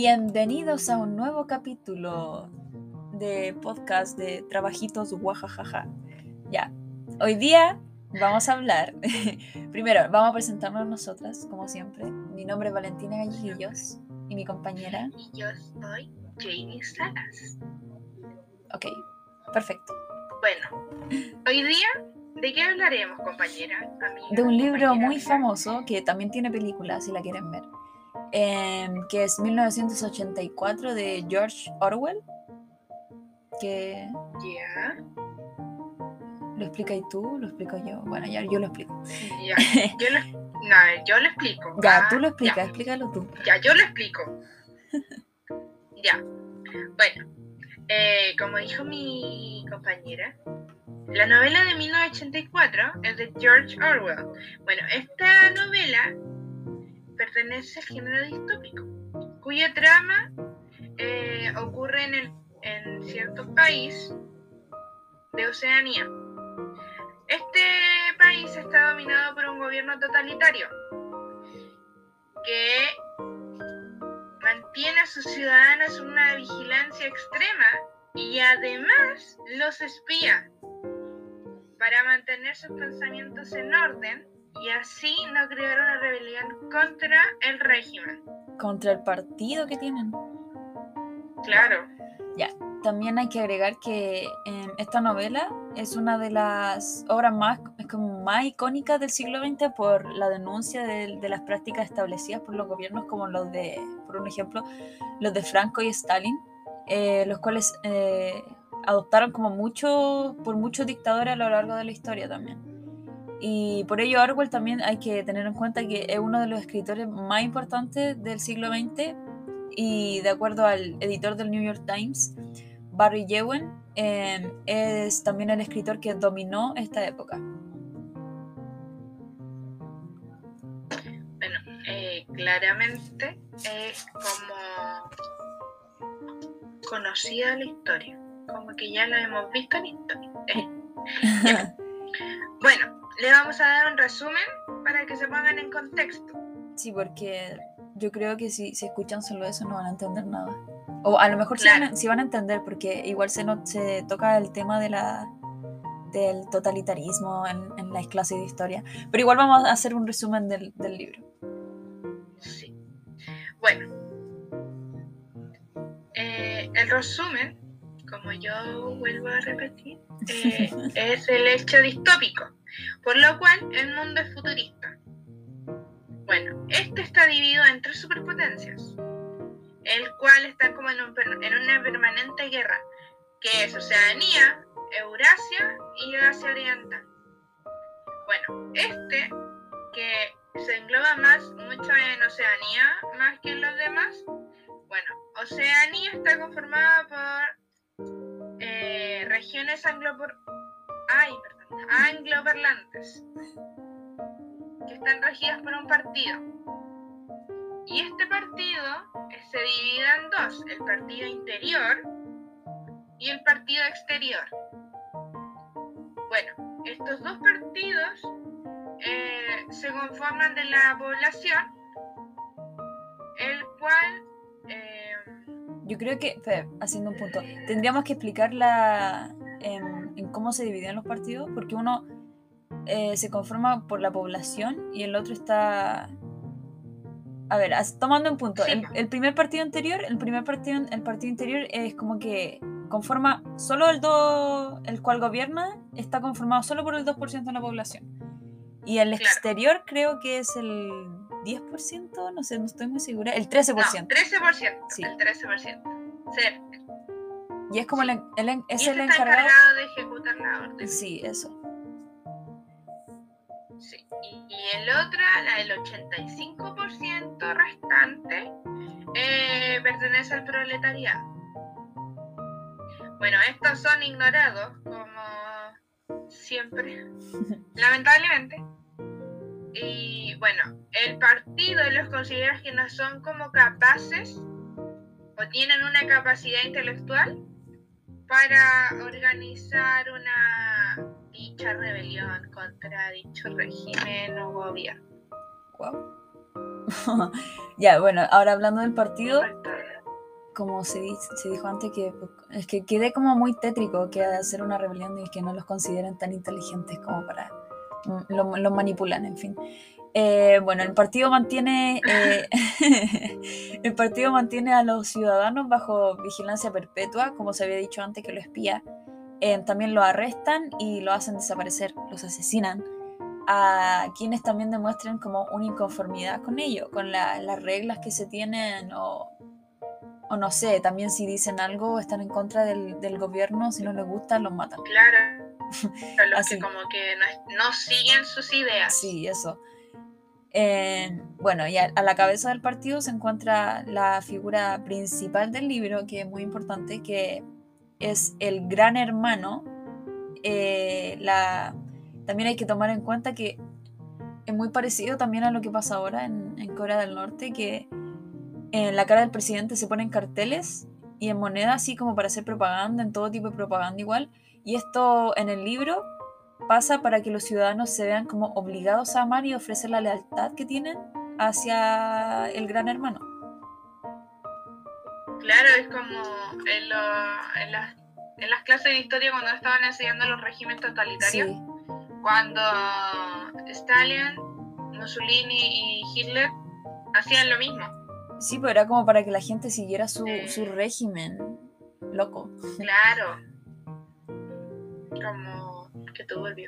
Bienvenidos a un nuevo capítulo de podcast de Trabajitos Guajajaja. Ya, hoy día vamos a hablar. Primero, vamos a presentarnos nosotras, como siempre. Mi nombre es Valentina Gallillos y mi compañera. Y yo soy Jamie Salas. Ok, perfecto. Bueno, hoy día, ¿de qué hablaremos, compañera? Amiga, De un libro compañera, muy famoso que también tiene película, si la quieren ver. Em, que es 1984 de George Orwell. Que Ya, lo explicas tú, lo explico yo. Bueno, ya yo lo explico. ya. Yo lo, no, yo lo explico. Ya, Ah, tú lo explicas, Ya, explícalo tú. ya, yo lo explico. ya. Bueno, eh, como dijo mi compañera, la novela de 1984 es de George Orwell. Bueno, esta novela pertenece al género distópico, cuya trama eh, ocurre en, el- en cierto país de Oceanía. Este país está dominado por un gobierno totalitario que mantiene a sus ciudadanos en una vigilancia extrema y además los espía para mantener sus pensamientos en orden y así no crear una rebelión contra el régimen. Contra el partido que tienen. Claro, También hay que agregar que em, esta novela es una de las obras más, es como más icónicas del siglo XX por la denuncia de, de las prácticas establecidas por los gobiernos como los de, por un ejemplo, los de Franco y Stalin, eh, los cuales eh, adoptaron como mucho, por muchos dictadores a lo largo de la historia también. Y por ello Orwell también hay que tener en cuenta que es uno de los escritores más importantes del siglo XX y de acuerdo al editor del New York Times, Barry Yewen, eh, es también el escritor que dominó esta época. bueno, eh, claramente es como conocida la historia, como que ya la hemos visto en historia. Eh. Bueno, le vamos a dar un resumen para que se pongan en contexto. Sí, porque yo creo que si, si escuchan solo eso no van a entender nada. O a lo mejor sí, van a, Claro. sí van a entender, porque igual se, no, se toca el tema de la, del totalitarismo en, en las clases de historia. Pero igual vamos a hacer un resumen del, del libro. Sí. Bueno, eh, el resumen, como yo vuelvo a repetir, eh, es el hecho distópico, por lo cual el mundo es futurista. Bueno, este está dividido en tres superpotencias, el cual está como en, una permanente guerra, que es Oceanía, Eurasia y Asia Oriental. Bueno, este que se engloba más mucho en Oceanía más que en los demás. Bueno, Oceanía está conformada por eh, regiones anglopor ay, perdón, angloparlantes que están regidas por un partido. Y este partido se divide en dos, el partido interior y el partido exterior. Bueno, estos dos partidos eh, se conforman de la población, el cual eh, Yo creo que, haciendo un punto, tendríamos que explicar la, en, en cómo se dividen los partidos, porque uno eh, se conforma por la población y el otro está... A ver, as- tomando en punto, Sí, el, el primer partido anterior, el primer partido, el partido interior es como que conforma solo el 2, el cual gobierna, está conformado solo por el 2% de la población. Y el Claro. exterior creo que es el 10%, no sé, no estoy muy segura, el 13%. no, 13%, Sí. el 13%. Cerca. Y es como el, el- Y es este el encargado de ejecutar la orden. Sí, eso. Sí. Y, y el otro, la del 85% restante, eh, pertenece al proletariado. Bueno, estos son ignorados como siempre, lamentablemente. Y bueno, el partido los considera que no son como capaces o tienen una capacidad intelectual para organizar una dicha rebelión contra dicho régimen o gobierno. Guau. ya, bueno, ahora hablando del partido, como se, se dijo antes, que es que quede como muy tétrico que hacer una rebelión y que no los consideren tan inteligentes como para los lo manipulan, en fin. Eh, bueno, el partido mantiene eh, el partido mantiene a los ciudadanos bajo vigilancia perpetua, como se había dicho antes que lo espía. Eh, también lo arrestan y lo hacen desaparecer, los asesinan a quienes también demuestren como una inconformidad con ello, con las reglas que se tienen o, o, no sé, también si dicen algo están en contra del, del gobierno, si no les gusta los matan. Claro. los que como que no, siguen sus ideas. Sí, eso. Bueno, y a, la cabeza del partido se encuentra la figura principal del libro, que es muy importante, que es el gran hermano, eh, la también hay que tomar en cuenta que es muy parecido también a lo que pasa ahora en, Corea del Norte, que en la cara del presidente se ponen carteles y en moneda así como para hacer propaganda, en todo tipo de propaganda igual. Y esto en el libro pasa para que los ciudadanos se vean como obligados a amar y ofrecer la lealtad que tienen hacia el gran hermano. Claro, es como en, las, clases de historia cuando estaban enseñando los regímenes totalitarios cuando Stalin, Mussolini y Hitler hacían lo mismo. Sí, pero era como para que la gente siguiera su, régimen. Loco. Claro. Como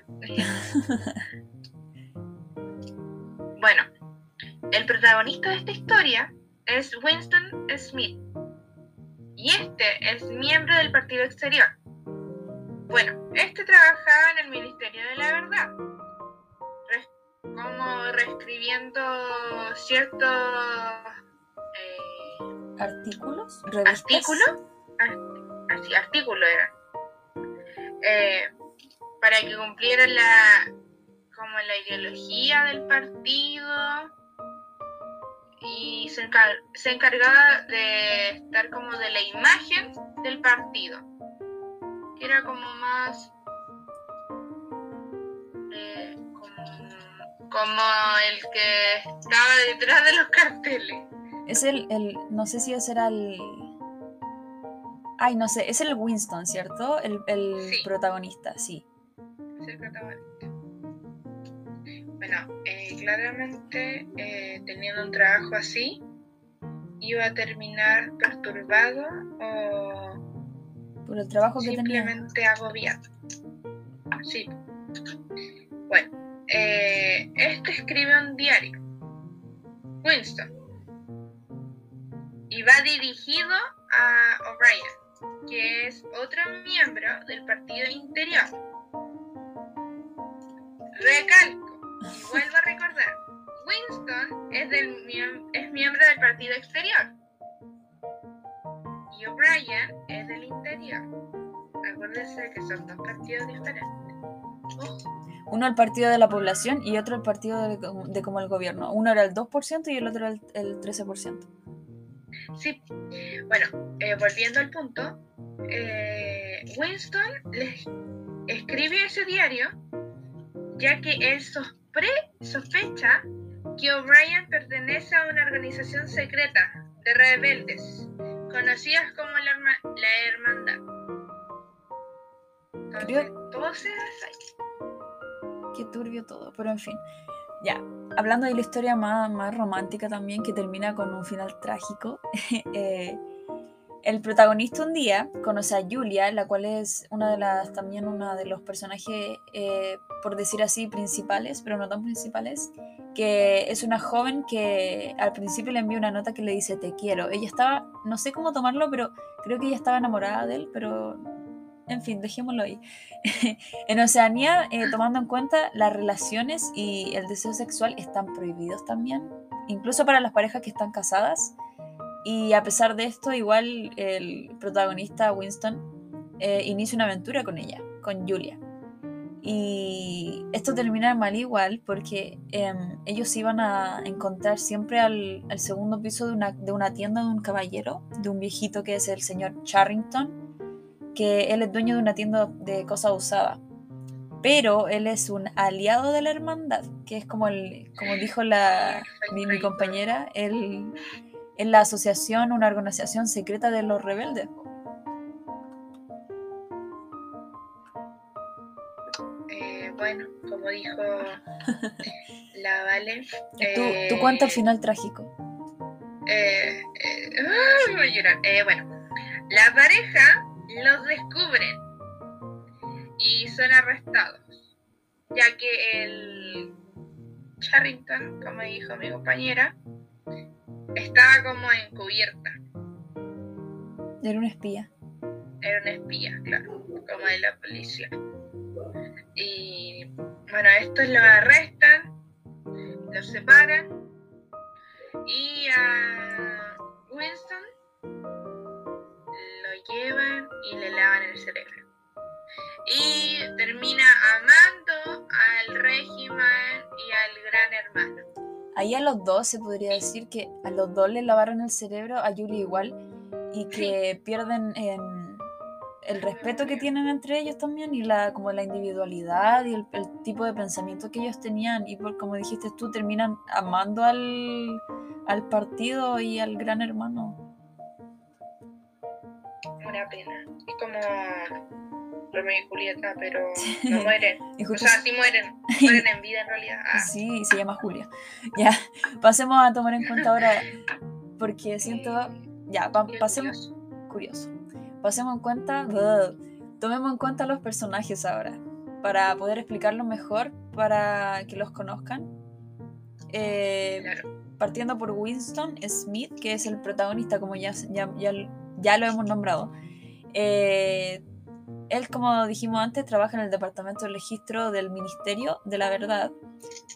bueno, el protagonista de esta historia es Winston Smith. Y este es miembro del Partido Exterior. Bueno, este trabajaba en el Ministerio de la Verdad, como reescribiendo ciertos eh, artículos, artículos, así artículos eran, eh, para que cumplieran la como la ideología del partido y se, se encargaba de estar como de la imagen del partido era como más eh, como, el que estaba detrás de los carteles. Es el, el, no sé si ese era el... Ay, no sé, es el Winston, ¿cierto? El, el protagonista, sí. Es el protagonista. Bueno, eh, claramente eh, teniendo un trabajo así, iba a terminar perturbado o por el trabajo que tenía. Simplemente agobiado. Sí. Bueno, eh, este escribe un diario, Winston, y va dirigido a O'Brien, que es otro miembro del partido interior. Recalco y vuelvo a recordar, Winston es, del, es miembro del partido exterior y O'Brien es del interior. Acuérdense que son dos partidos diferentes. Uno el partido de la población y otro el partido de, como el gobierno. Uno era el 2% y el otro el, el 13%. Sí, bueno, eh, volviendo al punto, eh, Winston les escribe ese diario ya que él sospecha que O'Brien pertenece a una organización secreta de rebeldes conocidas como la, la hermandad. todo se Qué turbio todo, pero en fin. Ya, hablando de la historia más, más romántica también, que termina con un final trágico, eh, el protagonista un día conoce a Julia, la cual es una de las, también una de los personajes, eh, por decir así, principales, pero no tan principales, que es una joven que al principio le envía una nota que le dice te quiero. Ella estaba, no sé cómo tomarlo, pero creo que ella estaba enamorada de él, pero en fin, dejémoslo ahí. en Oceanía, eh, tomando en cuenta las relaciones y el deseo sexual están prohibidos también, incluso para las parejas que están casadas. Y a pesar de esto, igual el protagonista Winston eh, inicia una aventura con ella, con Julia. Y esto termina mal igual porque em, ellos iban a encontrar siempre al, segundo piso de una, de una, tienda de un caballero, de un viejito que es el señor Charrington, que él es dueño de una tienda de cosas usadas. Pero él es un aliado de la hermandad, que es como, el, como dijo la, mi, mi compañera, él es la asociación, una organización secreta de los rebeldes. Eh, bueno, como dijo la Vale. ¿Tú, ¿Tú cuánto al final trágico? Eh, eh, voy a llorar. Eh, bueno, la pareja los descubren y son arrestados, ya que el Charrington, como dijo mi compañera, estaba como encubierta. Era un espía. Era un espía, claro, como de la policía. Y bueno, estos lo arrestan, los separan y a Winston lo llevan y le lavan el cerebro. Y termina amando Ahí a los dos se podría decir que a los dos le lavaron el cerebro, a Julie igual, y que pierden el respeto que tienen entre ellos también y la como la individualidad y el, el, tipo de pensamiento que ellos tenían. Y por como dijiste tú terminan amando al, al partido y al gran hermano. Una pena. Es como Romeo y Julieta, pero no mueren. o sea, sí mueren, mueren en vida en realidad. Ah. Sí, se llama Julia. Ya, pasemos a tomar en cuenta ahora, porque siento, ya, pasemos, curioso, pasemos en cuenta, tomemos en cuenta los personajes ahora, para poder explicarlo mejor, para que los conozcan. Eh, partiendo por Winston Smith, que es el protagonista, como ya, ya, ya, ya lo hemos nombrado. Eh, él, como dijimos antes, trabaja en el Departamento de Registro del Ministerio de la Verdad.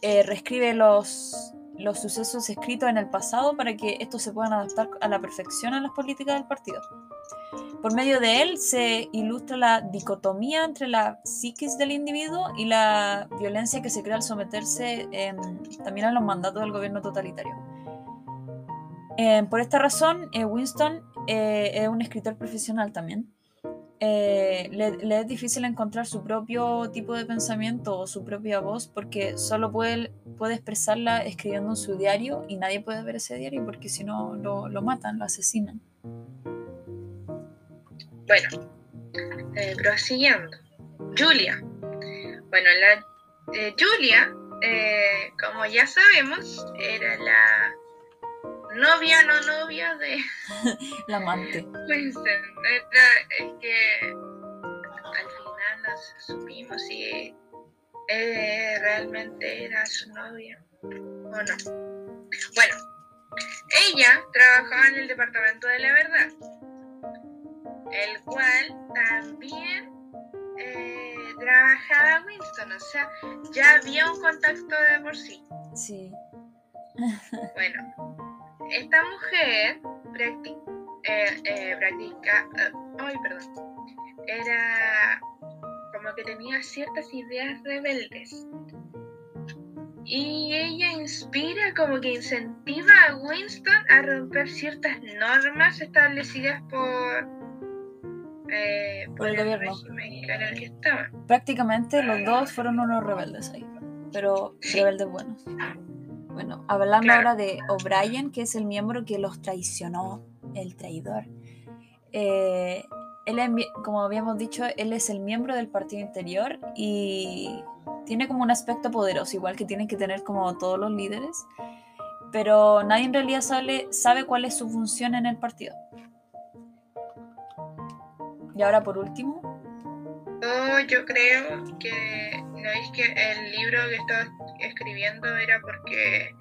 Eh, reescribe los, los sucesos escritos en el pasado para que estos se puedan adaptar a la perfección a las políticas del partido. Por medio de él se ilustra la dicotomía entre la psiquis del individuo y la violencia que se crea al someterse también a los mandatos del gobierno totalitario. Eh, por esta razón, eh, Winston es un escritor profesional también. Eh, le, es difícil encontrar su propio tipo de pensamiento o su propia voz porque solo puede, puede expresarla escribiendo en su diario y nadie puede ver ese diario porque si no lo, lo, matan, lo asesinan. Bueno, eh, prosiguiendo. Julia. Bueno, la eh, Julia, eh, como ya sabemos, era la novia, no novia de... la amante. Pues es que al final nos supimos si eh, realmente era su novia o no. Bueno, ella trabajaba en el Departamento de la Verdad, el cual también eh, trabajaba Winston, o sea, ya había un contacto de por sí. Sí. Bueno, esta mujer eh, eh, practica, eh, ay, perdón, era como que tenía ciertas ideas rebeldes. Y ella inspira, como que incentiva a Winston a romper ciertas normas establecidas por, por, el, gobierno en el que estaba. Prácticamente los dos fueron unos rebeldes ahí, pero rebeldes buenos. Bueno, hablando ahora de O'Brien, que es el miembro que los traicionó, el traidor. Eh, él, como habíamos dicho, él es el miembro del partido interior y tiene como un aspecto poderoso, igual que tienen que tener como todos los líderes, pero nadie en realidad sabe, sabe cuál es su función en el partido. Y ahora por último. Oh, yo creo que no es que el libro que estaba escribiendo era porque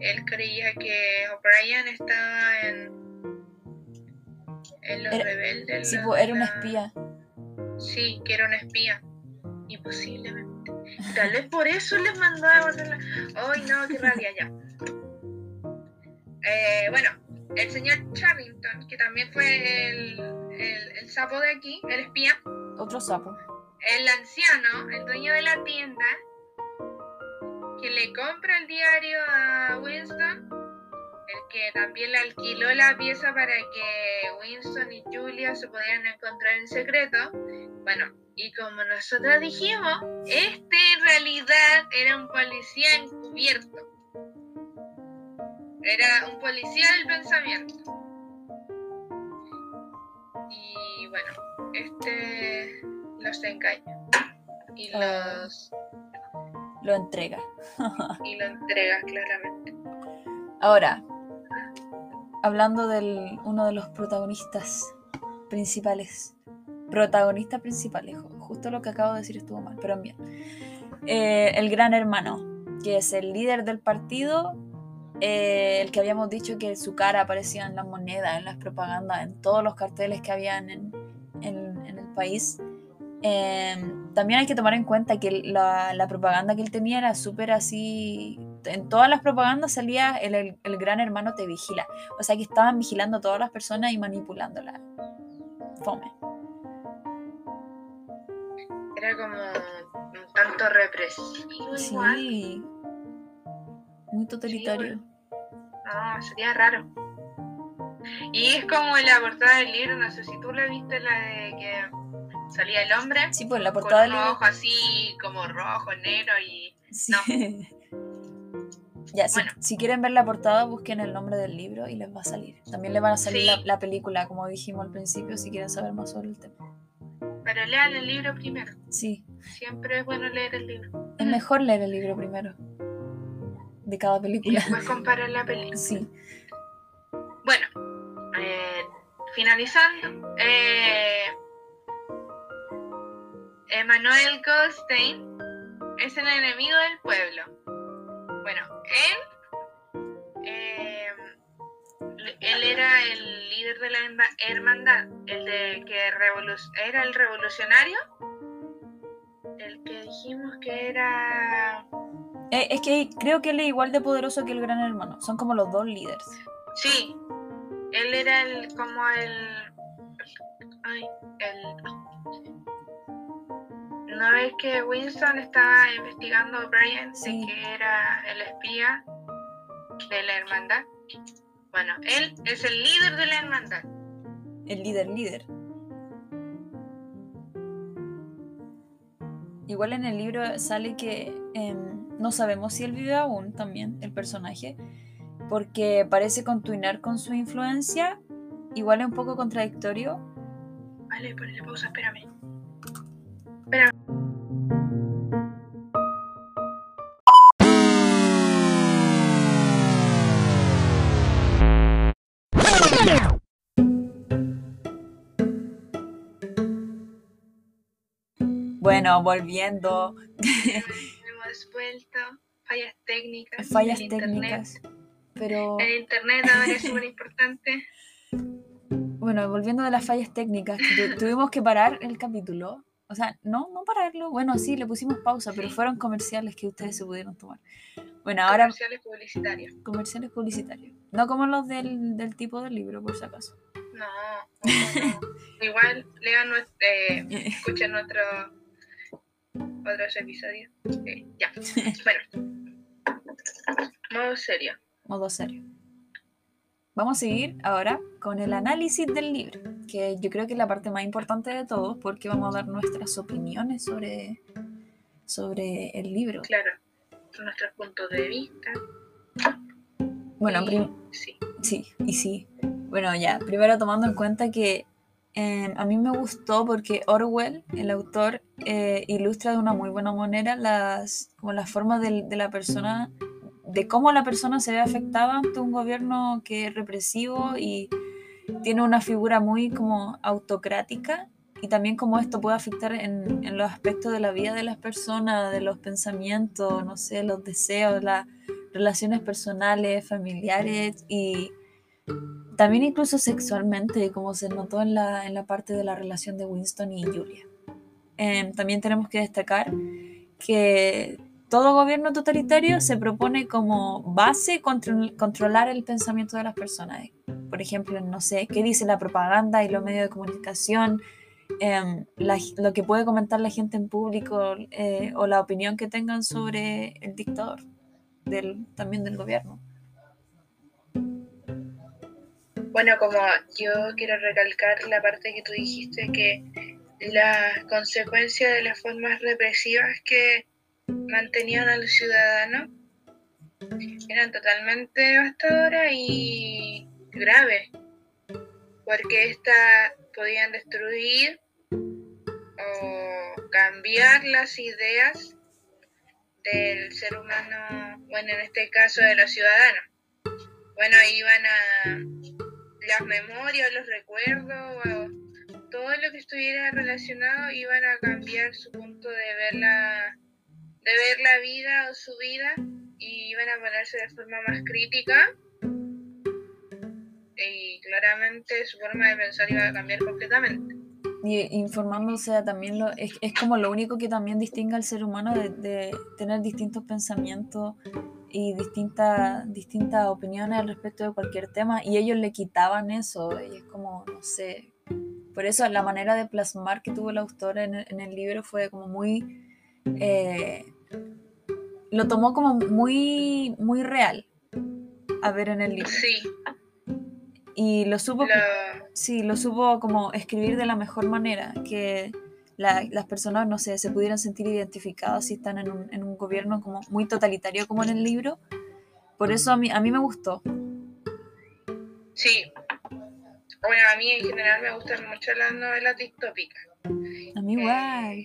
él creía que O'Brien estaba en, en los rebeldes. Sí, pues, era un espía. Sí, que era un espía. Y posiblemente. Tal vez por eso les mandó a guardarla. ¡Ay, no! ¡Qué rabia ya! Eh, bueno, el señor Charrington, que también fue el, el, el sapo de aquí, el espía. Otro sapo el anciano, el dueño de la tienda, que le compra el diario a Winston, el que también le alquiló la pieza para que Winston y Julia se pudieran encontrar en secreto. Bueno, y como nosotros dijimos, este en realidad era un policía encubierto. era un policía del pensamiento. Y bueno, este los engaña. Y Ah. los. Lo entrega. Y lo entrega claramente. Ahora, hablando del uno de los protagonistas principales. Protagonistas principales, ju- justo lo que acabo de decir estuvo mal, pero bien. Eh, el gran hermano, que es el líder del partido, eh, el que habíamos dicho que su cara aparecía en las monedas, en las propagandas, en todos los carteles que habían en, en- en el país. Eh, también hay que tomar en cuenta que la, la propaganda que él tenía era súper así. En todas las propagandas salía el, el- el gran hermano te vigila. O sea que estaban vigilando a todas las personas y manipulándolas. Fome. Era como un tanto represivo igual. Sí. Muy totalitario. No, sería raro. Y es como la portada del libro, no sé si tú la viste, la de que salía el hombre Sí, pues la portada del libro. ojo así como rojo, negro y Sí. no. ya, si, Bueno. si quieren ver la portada, busquen el nombre del libro y les va a salir. También les van a salir Sí. la, la película, como dijimos al principio, si quieren saber más sobre el tema. Pero lean el libro primero. Sí, Siempre es bueno leer el libro. es mejor leer el libro primero. De cada Y película. después comparar la película. Sí. Bueno, eh, finalizando, eh, Emanuel Goldstein es el enemigo del pueblo. Bueno, él, eh, él era el líder de la herma- hermandad, el de que revolu- era el revolucionario, el que dijimos que era, Eh, es que creo que él es igual de poderoso que el gran hermano. Son como los dos líderes. sí, él era el como el, ay, ¿No ves que Winston estaba investigando a Brian Sí. de que era el espía de la hermandad? Bueno, él es el líder de la hermandad. El líder líder. Igual en el libro sale que em, no sabemos si él vive aún también, el personaje, porque parece continuar con su influencia. Igual es un poco contradictorio. Vale, ponle pausa, espérame. Espérame. Bueno, volviendo, Hemos vuelto. Fallas técnicas. fallas internet. técnicas. Pero El internet ahora es súper importante. bueno, volviendo de las fallas técnicas, que tu- tuvimos que parar el capítulo. O sea, no, no pararlo. Bueno, sí, le pusimos pausa, pero fueron comerciales que ustedes se pudieron tomar. Bueno, ahora Comerciales publicitarios. comerciales publicitarios. No como los del, del tipo del libro, por si acaso. No, no, no. Igual lean nuestro, eh, escuchen nuestro otros episodios. Eh, ya. Bueno. Modo serio. Modo serio. Vamos a seguir ahora con el análisis del libro, que yo creo que es la parte más importante de todo, porque vamos a dar nuestras opiniones sobre, sobre el libro. Claro. Nuestros puntos de vista. Bueno, y- sí. Sí, y sí. Bueno, ya, primero tomando en cuenta que eh, a mí me gustó porque Orwell, el autor, eh, ilustra de una muy buena manera las, como las formas del- de, la persona, de cómo la persona se ve afectada ante un gobierno que es represivo y tiene una figura muy como autocrática y también cómo esto puede afectar en, en los aspectos de la vida de las personas, de los pensamientos, no sé, los deseos, las relaciones personales, familiares y también incluso sexualmente, como se notó en la, en la parte de la relación de Winston y Julia. Em, también tenemos que destacar que todo gobierno totalitario se propone como base contro- controlar el pensamiento de las personas. Por ejemplo, no sé, qué dice la propaganda y los medios de comunicación, em, lo que puede comentar la gente en público eh, o la opinión que tengan sobre el dictador, también del gobierno. Bueno, como yo quiero recalcar la parte que tú dijiste que las consecuencias de las formas represivas que mantenían al ciudadano eran totalmente devastadoras y graves, porque estas podían destruir o cambiar las ideas del ser humano, bueno, en este caso de los ciudadanos. Bueno, iban a las memorias, los recuerdos, todo lo que estuviera relacionado iban a cambiar su punto de ver la, de ver la vida o su vida y iban a ponerse de forma más crítica y claramente su forma de pensar iba a cambiar completamente. Y informándose también lo, es, es, como lo único que también distingue al ser humano de, de tener distintos pensamientos y distintas distintas opiniones al respecto de cualquier tema y ellos le quitaban eso y es como, no sé, por eso la manera de plasmar que tuvo el autor en, en el libro fue como muy... Eh, lo tomó como muy, muy real a ver en el libro. Sí. Y lo supo, Lo- sí, lo supo como escribir de la mejor manera, que la- las personas, no sé, se pudieran sentir identificadas si están en un, en un gobierno como muy totalitario como en el libro. Por eso a mí, a mí me gustó. Sí. Bueno, a mí en general me gustan mucho las novelas distópicas. A mí igual.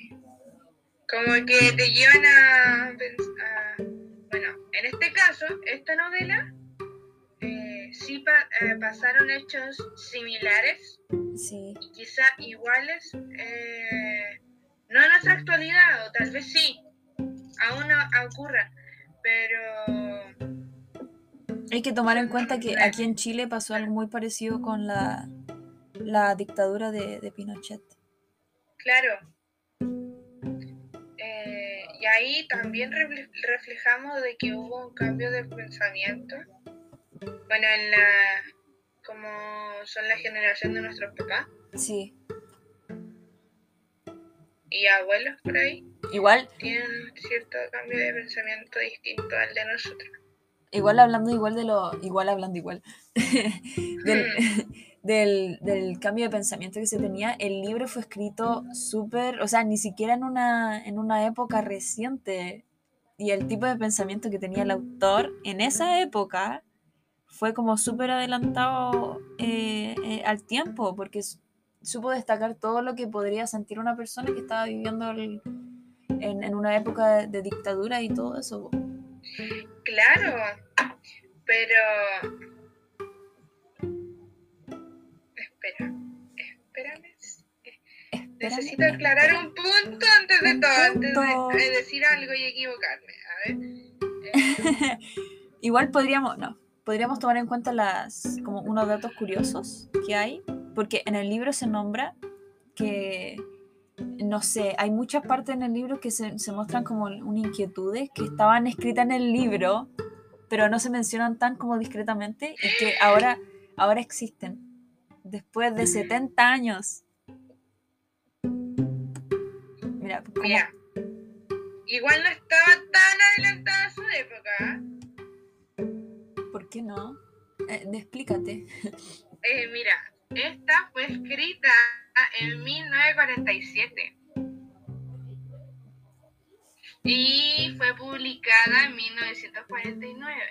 Como que te llevan a, a- Bueno, en este caso, esta novela, eh, sí pa- eh, pasaron hechos similares Sí. y quizá iguales, eh, no en nuestra actualidad, o tal vez sí, aún no ocurran, pero Hay que tomar en cuenta que aquí en Chile pasó algo muy parecido con la, la dictadura de, de Pinochet. Claro. Eh, y ahí también refle- reflejamos de que hubo un cambio de pensamiento. Bueno, en la como son la generación de nuestros papás Sí. y abuelos por ahí, Igual, tienen cierto cambio de pensamiento distinto al de nosotros. igual hablando igual de lo. Igual hablando igual. del, del, del cambio de pensamiento que se tenía, el libro fue escrito súper, o sea, ni siquiera en una, en una época reciente. Y el tipo de pensamiento que tenía el autor en esa época fue como súper adelantado eh, eh, al tiempo, porque supo destacar todo lo que podría sentir una persona que estaba viviendo el- en, en una época de, de dictadura y todo eso. Claro, pero espera, espérame. Espérame. Necesito aclarar un punto antes de todo, antes de decir algo y equivocarme. A ver. Eh, Igual podríamos, no, podríamos tomar en cuenta las, como unos datos curiosos que hay, porque en el libro se nombra que, no sé, hay muchas partes en el libro que se, se muestran como unas inquietudes que estaban escritas en el libro, pero no se mencionan tan como discretamente y que ahora, ahora existen, después de 70 años. Mira, como- mira, igual no estaba tan adelantada su época. ¿Ah? ¿por qué no? Eh, explícate. Eh, mira, esta fue escrita en 1947 y fue publicada en 1949.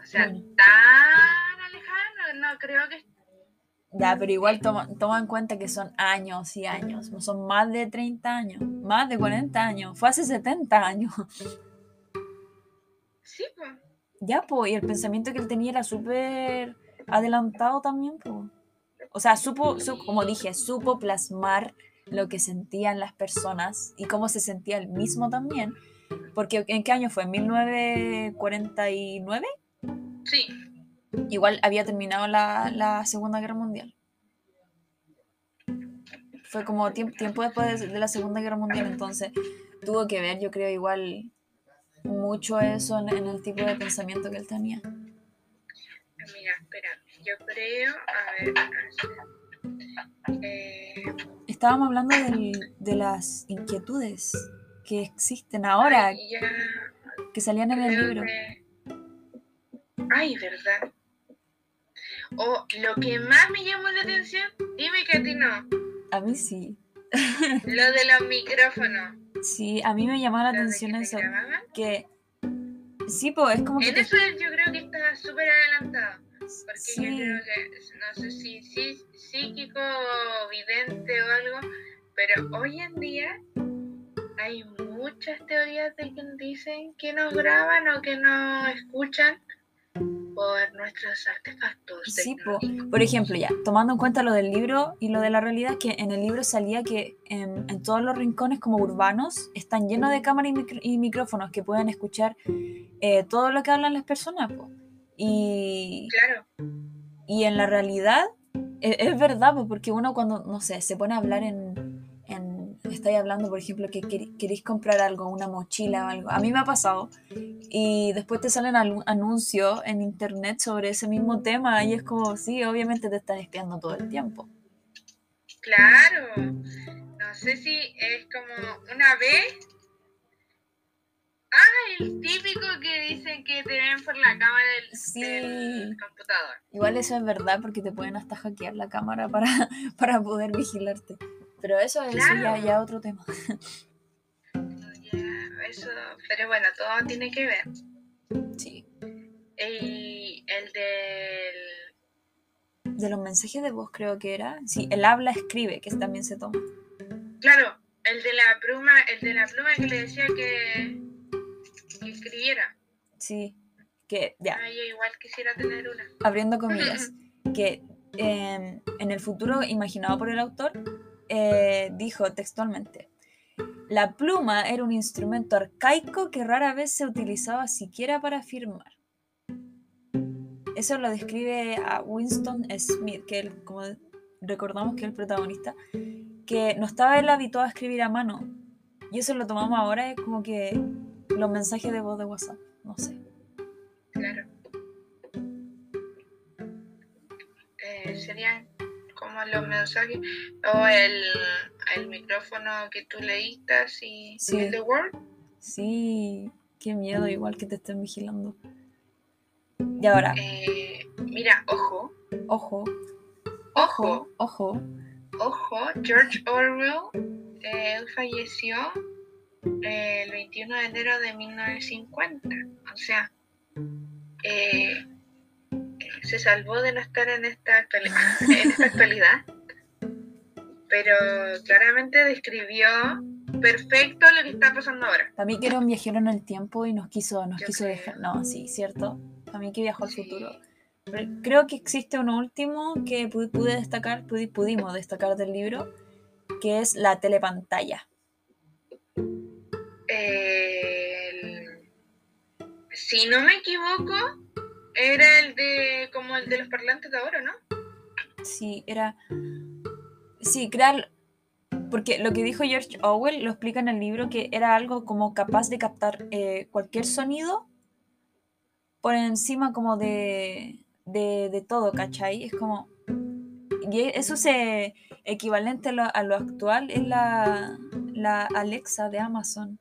O sea, Bueno. tan alejado, no creo que Ya, pero igual toma, toma en cuenta que son años y años, son más de 30 años, más de 40 años, fue hace 70 años. sí, pues. Ya, pues, y el pensamiento que él tenía era súper adelantado también, pues. O sea, supo, su- como dije, supo plasmar lo que sentían las personas y cómo se sentía él mismo también. Porque, ¿en qué año fue? ¿En 1949? Sí, igual había terminado la, la Segunda Guerra Mundial. Fue como tiemp- tiempo después de, de la Segunda Guerra Mundial, entonces tuvo que ver, yo creo, igual mucho eso en, en el tipo de pensamiento que él tenía. Mira, espera, yo creo, a ver, eh, Estábamos hablando del- de las inquietudes que existen ahora, ay, ya que salían en el libro. que- Ay, verdad. O lo que más me llamó la atención, dime que a ti no, A mí sí. Lo de los micrófonos. Sí, a mí me llamó la lo atención que eso. grababan. que Sí, pues es como que... En te- eso yo creo que está súper adelantado. Porque Sí. yo creo que, no sé si, si psíquico o vidente o algo, pero hoy en día hay muchas teorías de que dicen que nos graban o que nos escuchan por nuestros artefactos. Sí, po. Por ejemplo, ya, tomando en cuenta lo del libro y lo de la realidad, que en el libro salía que en, en todos los rincones como urbanos están llenos de cámaras y, micro- y micrófonos que pueden escuchar eh, todo lo que hablan las personas. po. Y, Claro, y en la realidad e- es, verdad, po, porque uno cuando, no sé, se pone a hablar en... estáis hablando, por ejemplo, que quer- queréis comprar algo, una mochila o algo. A mí me ha pasado. Y después te salen anuncios en internet sobre ese mismo tema y es como, sí, obviamente te están espiando todo el tiempo. claro. No sé si es como una vez. Ah, el típico que dicen que te ven por la cámara del, Sí. del computador. Igual eso es verdad porque te pueden hasta hackear la cámara para, para poder vigilarte. Pero eso es ya, otro tema. Ya, eso, pero bueno, todo tiene que ver. Sí. Y el del. De los mensajes de voz creo que era. Sí, el habla escribe, que también se toma. Claro, el de la pluma, el de la pluma que le decía que, que escribiera. Sí. Que, ya, Ah, yo igual quisiera tener una. abriendo comillas, que eh, en el futuro imaginado por el autor, eh, dijo textualmente, la pluma era un instrumento arcaico que rara vez se utilizaba siquiera para firmar. Eso lo describe a Winston Smith, que como recordamos que es el protagonista, que no estaba él habituado a escribir a mano. Y eso lo tomamos ahora, es como que los mensajes de voz de WhatsApp, no sé. Claro. Eh, serían como los mensajes o el, el micrófono que tú leíste así Sí. en The Word. Sí, qué miedo, igual que te estén vigilando. Y ahora, Eh, mira, ojo, ojo, ojo, ojo, ojo, George Orwell, eh, él falleció eh, el 21 de enero de 1950. O sea, eh, se salvó de no estar en esta, actuali- en esta actualidad, pero claramente describió perfecto lo que está pasando ahora. Mí que era un viajero en el tiempo y nos quiso, nos Yo quiso creo. dejar. No, sí, cierto. Mí que viajó al Sí. futuro. Pero creo que existe uno último que pu- pude destacar, pudi- pudimos destacar del libro, que es la telepantalla. El- si no me equivoco, era el de como el de los parlantes de ahora, ¿no? Sí, era. Sí, crear. Porque lo que dijo George Orwell lo explica en el libro que era algo como capaz de captar eh, cualquier sonido por encima como de, de, todo, ¿cachai? Es como... Y eso se equivalente a lo, a lo actual es la, la Alexa de Amazon.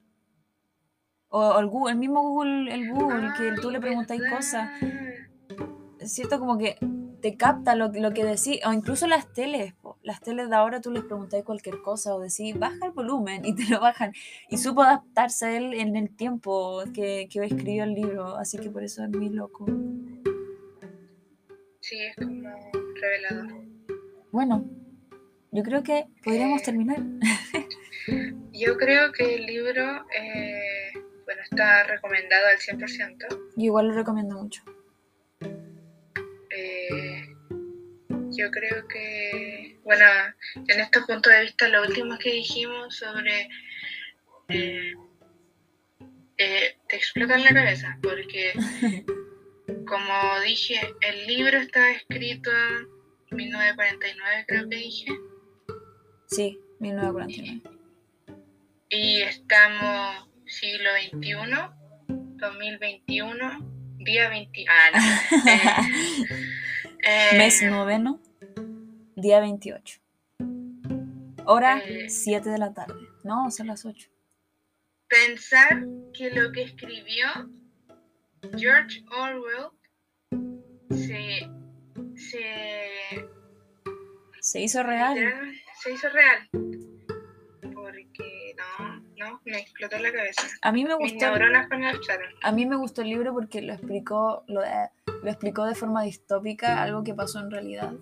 O, el, Google, el mismo Google, el Google, que tú le Ay, preguntáis cosas. Cierto como que te capta lo, lo que decís, o incluso las teles, po. las teles de ahora tú les preguntáis cualquier cosa o decís, baja el volumen y te lo bajan. Y supo adaptarse él en el tiempo que, que escribió el libro, así que por eso es muy loco. Sí, es como revelador. Bueno, yo creo que podríamos terminar. Yo creo que el libro, eh, está recomendado al 100%. Yo igual lo recomiendo mucho. Eh, yo creo que, bueno, en estos puntos de vista, lo último que dijimos sobre... eh, eh, te explota en la cabeza, porque, como dije, el libro está escrito en 1949, creo que dije. Sí, 1949. Y estamos siglo XXI, 2021, día 20. Ah, no. Eh, eh, Mes noveno, día 28. Hora Eh. 7 de la tarde. No, son las 8. Pensar que lo que escribió George Orwell se, se, Se hizo real. se hizo real. Me explotó la cabeza. A mí me gustó. A mí me gustó el libro porque lo explicó, lo, de- lo explicó de forma distópica, algo que pasó en realidad.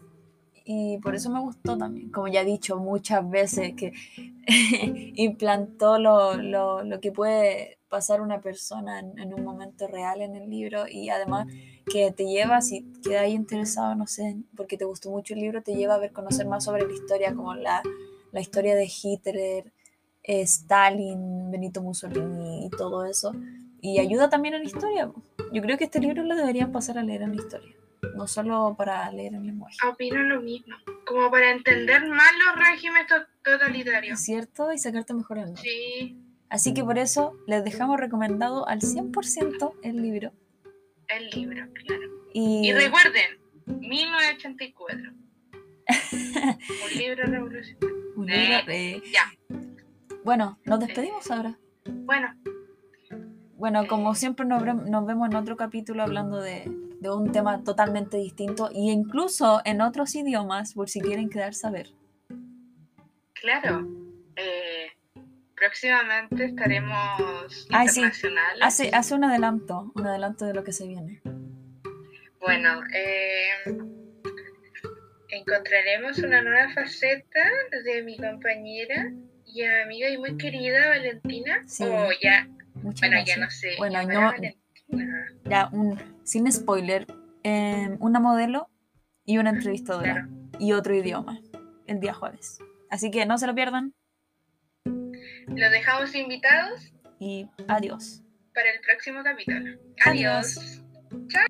Y por eso me gustó también. Como ya he dicho muchas veces, que implantó lo, lo- lo que puede pasar una persona en, en un momento real en el libro. Y además que te lleva, si quedas interesado, no sé, porque te gustó mucho el libro, te lleva a ver, conocer más sobre la historia, como la, la historia de Hitler, eh, Stalin, Benito Mussolini y todo eso y ayuda también en la historia. Yo creo que este libro lo deberían pasar a leer en la historia, no solo para leer en lenguaje. Opino lo mismo. Como para entender más los regímenes to- totalitarios. ¿Es cierto? Y sacarte mejor el nombre. Sí, Así que por eso les dejamos recomendado al 100% el libro. el libro, claro. Y, Y recuerden, 1984. Un libro revolucionario. un libro de- Ya. Bueno, nos despedimos ahora. Bueno, Bueno, como siempre nos, ve- nos vemos en otro capítulo hablando de, de un tema totalmente distinto e incluso en otros idiomas por si quieren quedarse a ver. claro. eh, próximamente estaremos Ay, sí. internacionales. Hace, hace un adelanto, un adelanto de lo que se viene. Bueno, eh, encontraremos una nueva faceta de mi compañera y amiga y muy querida Valentina. Sí. O ya, Muchas bueno, ya no sé. Bueno, no- Valentina. Ya, un, sin spoiler, eh, una modelo y una entrevistadora Claro. y otro idioma el día jueves. Así que no se lo pierdan Los dejamos invitados y adiós. para el próximo capítulo. Adiós. Adiós.